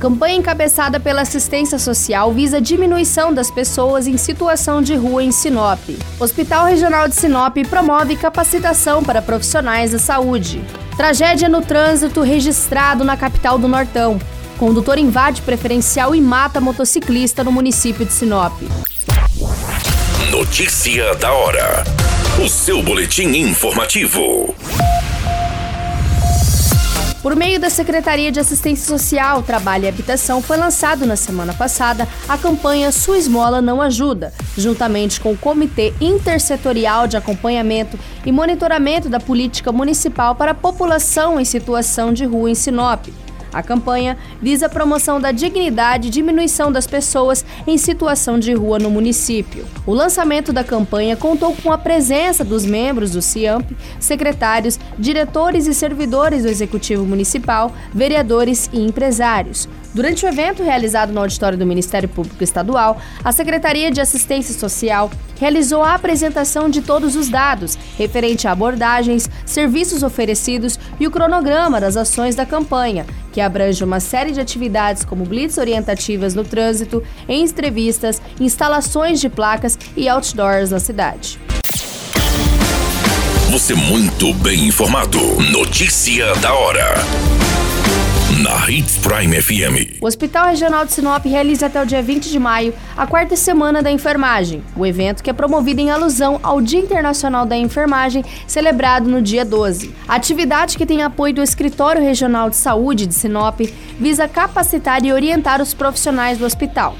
Campanha encabeçada pela assistência social visa diminuição das pessoas em situação de rua em Sinop. Hospital Regional de Sinop promove capacitação para profissionais da saúde. Tragédia no trânsito registrado na capital do Nortão. Condutor invade preferencial e mata motociclista no município de Sinop. Notícia da hora. O seu boletim informativo. Por meio da Secretaria de Assistência Social, Trabalho e Habitação, foi lançado na semana passada a campanha Sua Esmola Não Ajuda, juntamente com o Comitê Intersetorial de Acompanhamento e Monitoramento da Política Municipal para a População em Situação de Rua em Sinop. A campanha visa a promoção da dignidade e diminuição das pessoas em situação de rua no município. O lançamento da campanha contou com a presença dos membros do CIAMP, secretários, diretores e servidores do Executivo Municipal, vereadores e empresários. Durante o evento realizado no auditório do Ministério Público Estadual, a Secretaria de Assistência Social realizou a apresentação de todos os dados referente a abordagens, serviços oferecidos e o cronograma das ações da campanha, que abrange uma série de atividades como blitz orientativas no trânsito, entrevistas, instalações de placas e outdoors na cidade. Você muito bem informado. Notícia da hora Hits Prime FM. O Hospital Regional de Sinop realiza até o dia 20 de maio a quarta semana da enfermagem, o evento que é promovido em alusão ao Dia Internacional da Enfermagem, celebrado no dia 12. A atividade que tem apoio do Escritório Regional de Saúde de Sinop visa capacitar e orientar os profissionais do hospital.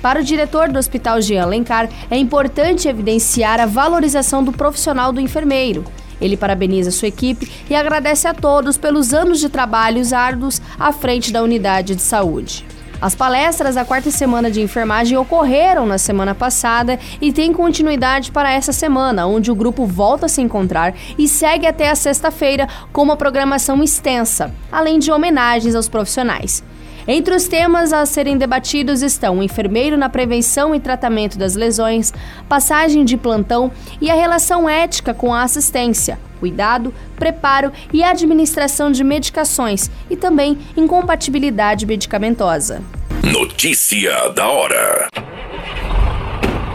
Para o diretor do Hospital Jean Lencar, é importante evidenciar a valorização do profissional do enfermeiro ele parabeniza sua equipe e agradece a todos pelos anos de trabalhos árduos à frente da unidade de saúde. As palestras da quarta semana de enfermagem ocorreram na semana passada e têm continuidade para essa semana, onde o grupo volta a se encontrar e segue até a sexta-feira com uma programação extensa, além de homenagens aos profissionais. Entre os temas a serem debatidos estão o enfermeiro na prevenção e tratamento das lesões, passagem de plantão e a relação ética com a assistência, cuidado, preparo e administração de medicações e também incompatibilidade medicamentosa. Notícia da hora.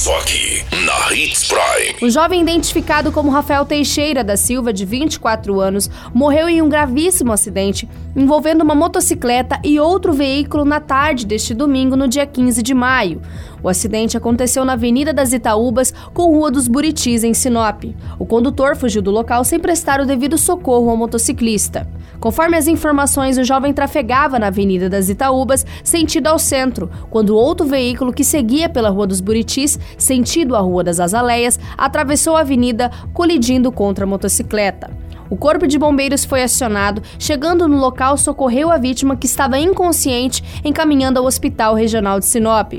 Só aqui, na Hits Prime. O jovem identificado como Rafael Teixeira da Silva, de 24 anos, morreu em um gravíssimo acidente envolvendo uma motocicleta e outro veículo na tarde deste domingo, no dia 15 de maio. O acidente aconteceu na Avenida das Itaúbas, com Rua dos Buritis, em Sinop. O condutor fugiu do local sem prestar o devido socorro ao motociclista. Conforme as informações, o jovem trafegava na Avenida das Itaúbas, sentido ao centro, quando outro veículo que seguia pela Rua dos Buritis, sentido à Rua das Azaleias, atravessou a avenida, colidindo contra a motocicleta. O corpo de bombeiros foi acionado, chegando no local, socorreu a vítima que estava inconsciente, encaminhando ao Hospital Regional de Sinop.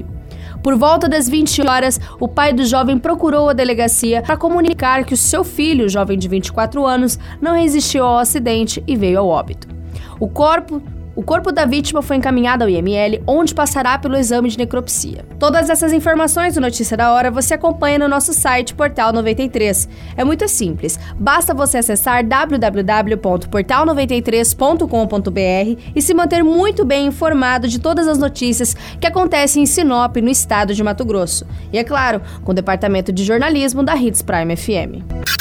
Por volta das 20 horas, o pai do jovem procurou a delegacia para comunicar que o seu filho, jovem de 24 anos, não resistiu ao acidente e veio ao óbito. O corpo o corpo da vítima foi encaminhado ao IML, onde passará pelo exame de necropsia. Todas essas informações do Notícia da Hora você acompanha no nosso site Portal 93. É muito simples, basta você acessar www.portal93.com.br e se manter muito bem informado de todas as notícias que acontecem em Sinop, no estado de Mato Grosso. E é claro, com o departamento de jornalismo da Hits Prime FM.